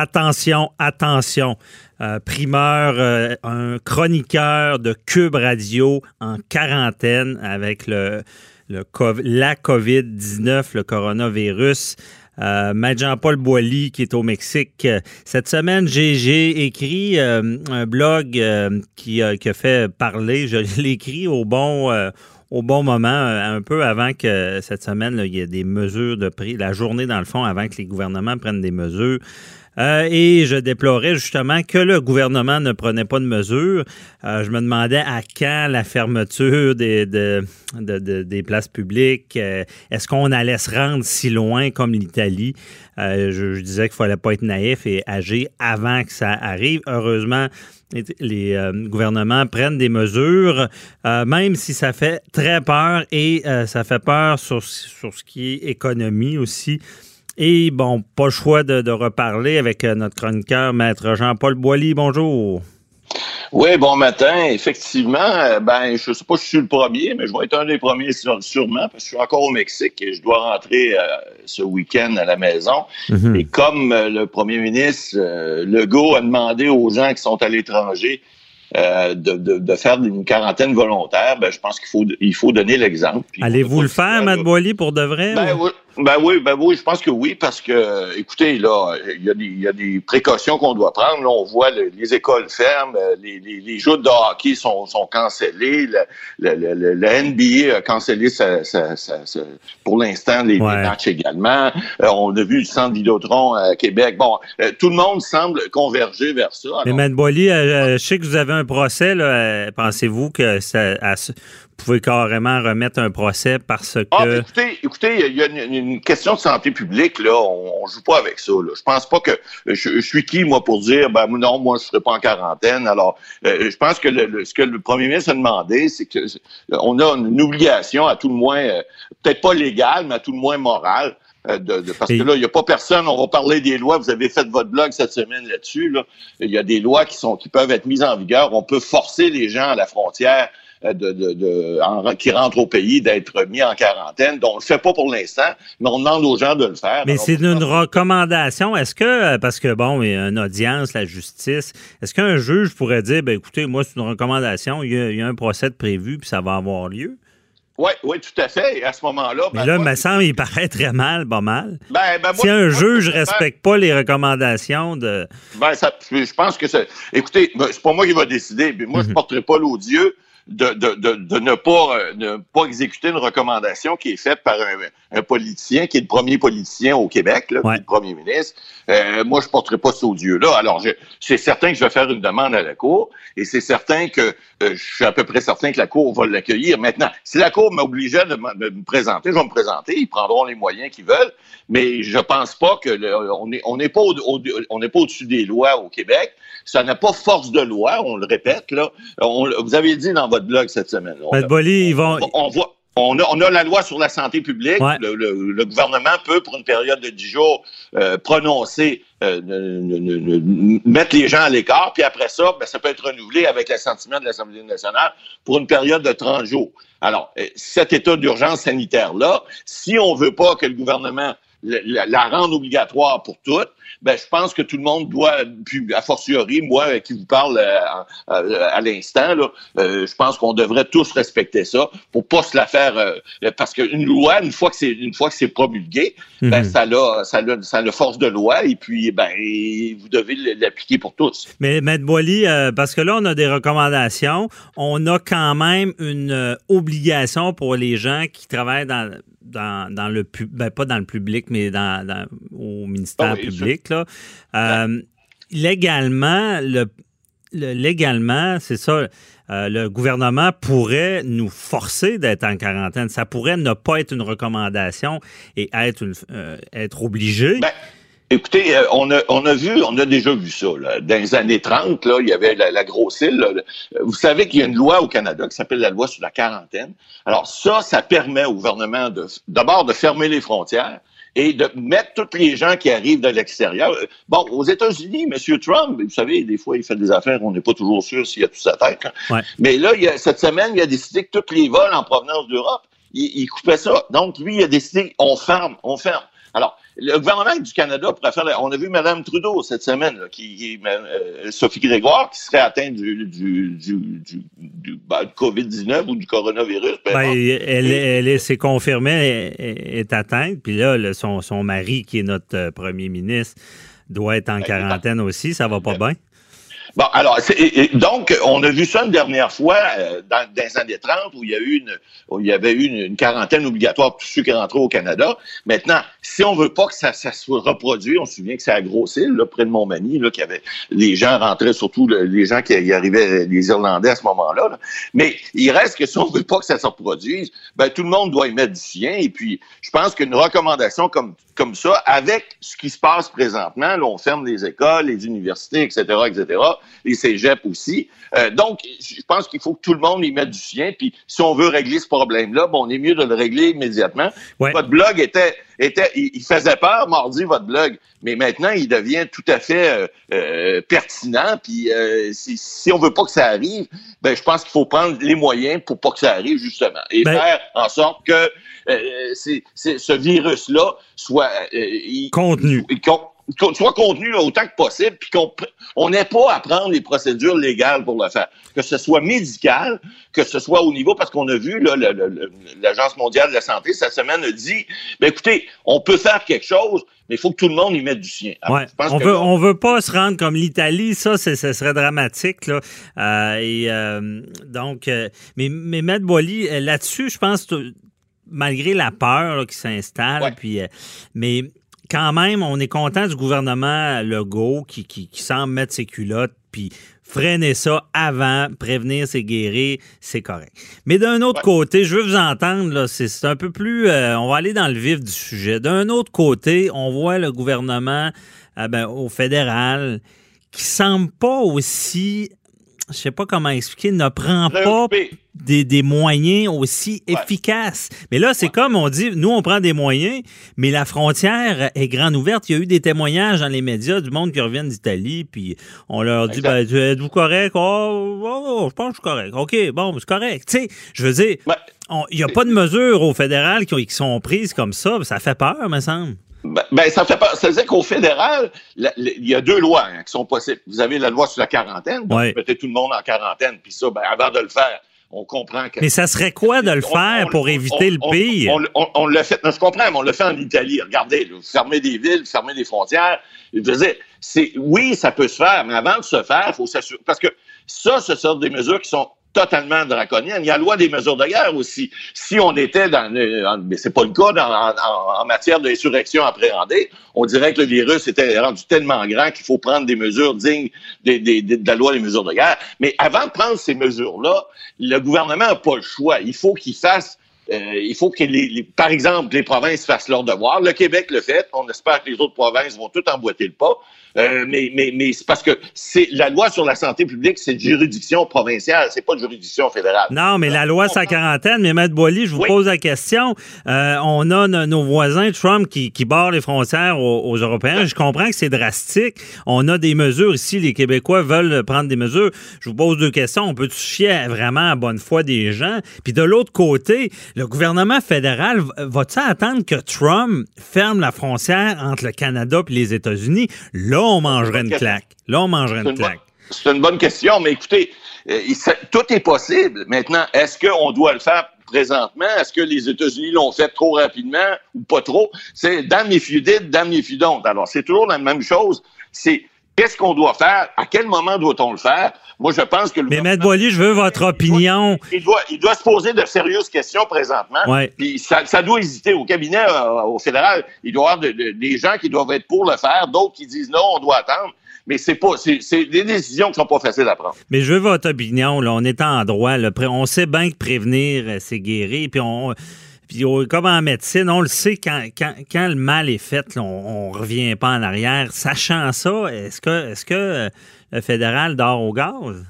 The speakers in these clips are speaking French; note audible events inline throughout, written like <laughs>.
Attention, attention. Euh, primeur, euh, un chroniqueur de Cube Radio en quarantaine avec la COVID-19, le coronavirus. Euh, Jean-Paul Boilly qui est au Mexique. Cette semaine, j'ai écrit euh, un blog qui, a fait parler. Je <laughs> l'ai écrit au bon au bon moment, un peu avant que cette semaine, il y ait des mesures de prix, la journée dans le fond, avant que les gouvernements prennent des mesures. Euh, et je déplorais justement que le gouvernement ne prenait pas de mesures. Euh, je me demandais à quand la fermeture des, des places publiques. Euh, est-ce qu'on allait se rendre si loin comme l'Italie? Je, disais qu'il fallait pas être naïf et agir avant que ça arrive. Heureusement, les gouvernements prennent des mesures, même si ça fait très peur et ça fait peur sur, sur ce qui est économie aussi. Et bon, pas le choix de, reparler avec euh, notre chroniqueur, Maître Jean-Paul Boilly. Bonjour. Oui, bon matin. Effectivement, euh, ben, je ne sais pas si je suis le premier, mais je vais être un des premiers sûrement, parce que je suis encore au Mexique et je dois rentrer euh, ce week-end à la maison. Mhm. Et comme le premier ministre Legault a demandé aux gens qui sont à l'étranger de, de, faire une quarantaine volontaire, ben, je pense qu'il faut, il faut donner l'exemple. Allez-vous le faire, Matt Boilly, pour de vrai? Ben, oui, ben oui, ben oui, je pense que oui, parce que, écoutez, là, il y a des, il y a des précautions qu'on doit prendre. Là, on voit les écoles fermes, les, les, les, jeux de hockey sont, sont cancellés, le, le, le, NBA a cancellé sa, sa, sa, pour l'instant les, matchs également. Euh, on a vu le centre Vidéotron à Québec. Bon, euh, tout le monde semble converger vers ça. Mais Mme Boily, euh, je sais que vous avez un procès. Pensez-vous que ça, pouvez carrément remettre un procès parce que. Ah, écoutez, écoutez, il y a une, question de santé publique, là. On, ne joue pas avec ça. Je pense pas que. Je, suis qui, moi, pour dire, ben non, moi, je serai pas en quarantaine. Alors, euh, je pense que ce que le premier ministre a demandé, c'est que on a une obligation, à tout le moins, euh, peut-être pas légale, mais à tout le moins morale. Euh, de, parce que là, il n'y a pas personne, on va parler des lois, vous avez fait votre blog cette semaine là-dessus. Là. Il y a des lois qui sont qui peuvent être mises en vigueur. On peut forcer les gens à la frontière euh, de, de, qui rentrent au pays d'être mis en quarantaine. Donc, on le fait pas pour l'instant, mais on demande aux gens de le faire. Mais c'est une recommandation. Est-ce que, euh, parce que bon, il y a une audience, la justice, est-ce qu'un juge pourrait dire, ben écoutez, moi, c'est une recommandation, il y, a, un procès prévu, puis ça va avoir lieu? Oui, oui, tout à fait. Et à ce moment-là. Mais ben, là, il me semble il paraît très mal, pas mal. Ben, ben, si un juge ne respecte pas les recommandations de. Ben, ça, je pense que c'est. Écoutez, c'est pas moi qui va décider. Mais moi, je ne mhm. porterai pas l'odieux de, de, de, de, ne, pas, euh, ne pas exécuter une recommandation qui est faite par un, un, politicien qui est le premier politicien au Québec, là, le premier ministre. Euh, moi, je ne porterai pas ce odieux-là. Alors, c'est certain que je vais faire une demande à la Cour et c'est certain que euh, je suis à peu près certain que la Cour va l'accueillir. Maintenant, si la Cour m'obligeait de, de, me présenter, je vais me présenter. Ils prendront les moyens qu'ils veulent, mais je pense pas que on n'est on est pas au, on n'est pas au-dessus des lois au Québec. Ça n'a pas force de loi, on le répète là. vous avez dit dans votre blog cette semaine. On, on, voit, on a, la loi sur la santé publique. Le, gouvernement peut, pour une période de 10 jours, euh, prononcer, euh, mettre les gens à l'écart, puis après ça, ben, ça peut être renouvelé avec l'assentiment de l'Assemblée nationale pour une période de 30 jours. Alors, euh, cet état d'urgence sanitaire-là, si on veut pas que le gouvernement la, la rendre obligatoire pour toutes, ben, je pense que tout le monde doit, puis a fortiori, moi qui vous parle euh, euh, à, l'instant, là, euh, je pense qu'on devrait tous respecter ça pour pas se la faire, parce qu'une loi, une fois que c'est une fois que c'est promulgué, ben, mhm. ça a, ça a, ça a force de loi et puis ben vous devez l'appliquer pour tous. Mais Maître Boily, parce que là on a des recommandations, on a quand même une obligation pour les gens qui travaillent dans dans, dans le ben, pas dans le public, mais dans, au ministère ah public. Là. Euh, légalement, le, légalement, c'est ça. Euh, le gouvernement pourrait nous forcer d'être en quarantaine. Ça pourrait ne pas être une recommandation et être, une, euh, être obligé. Ben, Écoutez, euh, on a, on a vu, on a déjà vu ça. Là. Dans les années 30, là, il y avait la, grosse île. Vous savez qu'il y a une loi au Canada qui s'appelle la loi sur la quarantaine. Alors ça, ça permet au gouvernement de d'abord de fermer les frontières et de mettre tous les gens qui arrivent de l'extérieur. Bon, aux États-Unis, M. Trump, vous savez, des fois, il fait des affaires, on n'est pas toujours sûr s'il a tout sa tête. Hein. Mais là, il a, cette semaine, il a décidé que tous les vols en provenance d'Europe, il, il coupait ça. Donc, lui, il a décidé, on ferme, on ferme. Alors, le gouvernement du Canada pourrait faire. On a vu Mme Trudeau cette semaine, qui, euh, Sophie Grégoire, qui serait atteinte du, du, du, du, ben, COVID-19 ou du coronavirus. Ben, elle, elle, s'est confirmée, est, atteinte. Puis là, son, son mari, qui est notre euh, premier ministre, doit être en ben, quarantaine aussi. Ça va pas bien? Bon, alors, donc, on a vu ça une dernière fois euh, dans, les années 30 où il y a eu une, où il y avait eu une, quarantaine obligatoire pour ceux qui rentraient au Canada. Maintenant, si on veut pas que ça, ça se reproduise, on se souvient que c'est à Grosse-Île, là, près de Montmagny, là, qu'il y avait, les gens rentraient, surtout les gens qui y arrivaient, les Irlandais à ce moment-là. Mais il reste que si on veut pas que ça se reproduise, ben, tout le monde doit y mettre du sien. Et puis, je pense qu'une recommandation comme comme ça, avec ce qui se passe présentement, là, on ferme les écoles, les universités, etc., etc., les cégeps aussi. Euh, donc, je pense qu'il faut que tout le monde y mette du sien. Puis, si on veut régler ce problème-là, bon, on est mieux de le régler immédiatement. Votre blog était, était, il faisait peur mardi votre blog, mais maintenant il devient tout à fait euh, euh, pertinent. Puis, si, si on veut pas que ça arrive, ben, je pense qu'il faut prendre les moyens pour pas que ça arrive justement et ben faire en sorte que ce virus-là soit contenu. Soit contenu autant que possible, puis qu'on n'ait pas à prendre les procédures légales pour le faire. Que ce soit médical, que ce soit au niveau, parce qu'on a vu, l'Agence mondiale de la santé, cette semaine, a dit, ben écoutez, on peut faire quelque chose, mais il faut que tout le monde y mette du sien. on veut, on veut pas se rendre comme l'Italie, ça, ce serait dramatique. Là. Euh, et donc, mais, mais Matt Boily, là-dessus, je pense malgré la peur qui s'installe, puis, euh, mais quand même, on est content du gouvernement Legault qui, qui, semble mettre ses culottes, puis freiner ça avant, prévenir, c'est guérir, c'est correct. Mais d'un autre côté, je veux vous entendre, là, c'est un peu plus... Euh, on va aller dans le vif du sujet. D'un autre côté, on voit le gouvernement euh, ben, au fédéral qui semble pas aussi je sais pas comment expliquer, ne prend pas des, des, moyens aussi efficaces. Mais là, c'est comme on dit, nous, on prend des moyens, mais la frontière est grande ouverte. Il y a eu des témoignages dans les médias du monde qui reviennent d'Italie, puis on leur dit, ben, êtes-vous correct? Oh, oh, oh, je pense que je suis correct. OK, bon, c'est correct. Tu sais, je veux dire, il n'y a pas de mesures au fédéral qui, qui sont prises comme ça. Ça fait peur, me semble. Ben, ben, ça fait pas. Ça veut dire qu'au fédéral, il y a deux lois hein, qui sont possibles. Vous avez la loi sur la quarantaine, donc vous mettez tout le monde en quarantaine, puis ça, ben, avant de le faire, on comprend que. Mais ça serait quoi de le faire pour éviter le pire? On, le fait. je comprends, mais on le fait en Italie. Regardez, fermer des villes, fermer des frontières. Je veux dire, c'est oui, ça peut se faire, mais avant de se faire, il faut s'assurer. Parce que ça, ce sont des mesures qui sont totalement draconienne. Il y a la loi des mesures de guerre aussi. Si on était dans, mais c'est pas le cas en, matière d'insurrection appréhendée, on dirait que le virus était rendu tellement grand qu'il faut prendre des mesures dignes de la loi des mesures de guerre. Mais avant de prendre ces mesures-là, le gouvernement n'a pas le choix. Il faut qu'il fasse euh, il faut que, les, par exemple, les provinces fassent leur devoir. Le Québec le fait. On espère que les autres provinces vont tout emboîter le pas. Euh, mais mais, mais c'est parce que c'est la loi sur la santé publique, c'est de juridiction provinciale, c'est pas de juridiction fédérale. Non, mais la loi sa quarantaine, mais Maître Boily, je vous pose la question. Euh, on a nos voisins Trump qui, qui barrent les frontières aux, Européens. Je comprends que c'est drastique. On a des mesures ici, les Québécois veulent prendre des mesures. Je vous pose deux questions. On peut toucher vraiment à bonne foi des gens? Puis de l'autre côté, le gouvernement fédéral va-t-il attendre que Trump ferme la frontière entre le Canada et les États-Unis? Là, on mangerait une claque. Là, on mangerait une, claque. C'est une bonne question, mais écoutez, euh, tout est possible. Maintenant, est-ce qu'on doit le faire présentement? Est-ce que les États-Unis l'ont fait trop rapidement ou pas trop? C'est damn if you did, damn if you don't. Alors, c'est toujours la même chose. C'est qu'est-ce qu'on doit faire? À quel moment doit-on le faire? Moi, je pense que... Le Mais Maître Boily, je veux votre opinion. Il doit, il doit, se poser de sérieuses questions présentement. Ouais. Puis ça, ça, doit hésiter. Au cabinet, euh, au fédéral, il doit y avoir des gens qui doivent être pour le faire, d'autres qui disent non, on doit attendre mais c'est pas c'est des décisions qui sont pas faciles à prendre. Mais je veux votre opinion là, on est en droit là. on sait bien que prévenir euh, c'est guérir puis on puis comme en médecine, on le sait, quand, quand, le mal est fait, on ne revient pas en arrière. Sachant ça, est-ce que, est-ce que euh, le fédéral dort au gaz?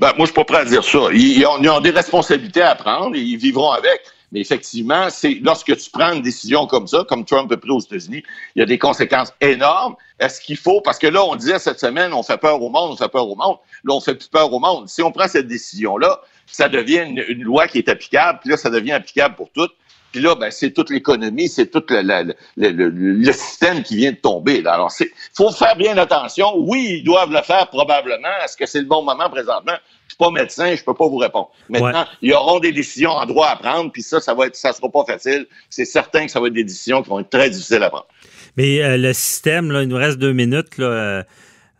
Ben, moi, je suis pas prêt à dire ça. Ils, ont, des responsabilités à prendre et ils vivront avec. Mais effectivement, c'est lorsque tu prends une décision comme ça, comme Trump a pris aux États-Unis, il y a des conséquences énormes. Est-ce qu'il faut, parce que là, on disait cette semaine, on fait peur au monde, on fait peur au monde. Là, on fait plus peur au monde. Si on prend cette décision-là, ça devient une, loi qui est applicable, puis là, ça devient applicable pour toutes. Puis là, ben, c'est toute l'économie, c'est tout le, système qui vient de tomber. Alors, il faut faire bien attention. Oui, ils doivent le faire probablement. Est-ce que c'est le bon moment présentement? Je suis pas médecin, je peux pas vous répondre. Maintenant, il y auront des décisions en droit à prendre, puis ça, ça va être, ça sera pas facile. C'est certain que ça va être des décisions qui vont être très difficiles à prendre. Mais euh, le système, là, il nous reste deux minutes. Là, euh,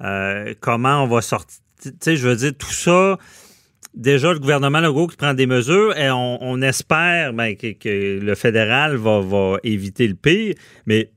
euh, comment on va sortir? Tu sais, je veux dire, tout ça déjà le gouvernement Legault qui prend des mesures et on, espère ben, que, le fédéral va, éviter le pire, mais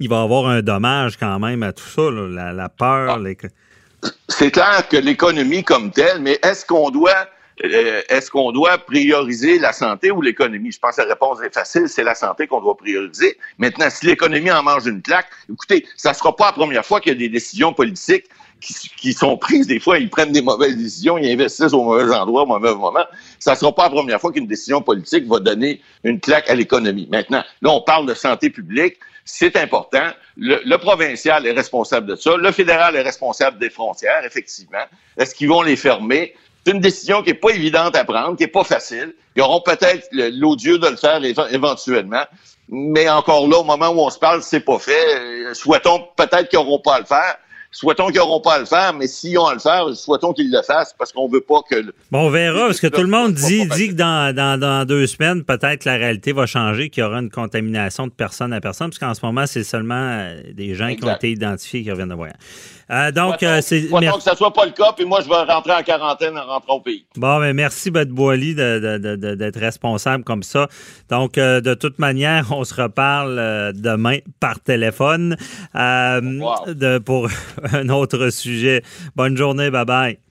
il va y avoir un dommage quand même à tout ça, la, peur. Ah. C'est clair que l'économie comme telle, mais est-ce qu'on doit euh, est-ce qu'on doit prioriser la santé ou l'économie? Je pense que la réponse est facile, c'est la santé qu'on doit prioriser. Maintenant, si l'économie en mange une claque, écoutez, ça ne sera pas la première fois qu'il y a des décisions politiques qui, sont prises. Des fois, ils prennent des mauvaises décisions, ils investissent au mauvais endroit, au mauvais moment. Ça ne sera pas la première fois qu'une décision politique va donner une claque à l'économie. Maintenant, là, on parle de santé publique. C'est important. Le, provincial est responsable de ça. Le fédéral est responsable des frontières, effectivement. Est-ce qu'ils vont les fermer? C'est une décision qui n'est pas évidente à prendre, qui n'est pas facile. Ils auront peut-être l'odieux de le faire éventuellement. Mais encore là, au moment où on se parle, c'est pas fait. Souhaitons peut-être qu'ils n'auront pas à le faire. Souhaitons qu'ils n'auront pas à le faire, mais s'ils ont à le faire, souhaitons qu'ils le fassent parce qu'on veut pas que. Bon, on verra, parce que tout le monde dit, dit que dans, dans, deux semaines, peut-être la réalité va changer, qu'il y aura une contamination de personne à personne, parce qu'en ce moment, c'est seulement euh, des gens qui ont été identifiés qui reviennent de voyage. Euh, donc, euh, c'est. que ça soit pas le cas, puis moi, je vais rentrer en quarantaine en rentrant au pays. Bon, mais merci, Beth Boily, d'être responsable comme ça. Donc, de toute manière, on se reparle demain par téléphone de, pour un autre sujet. Bonne journée, bye bye.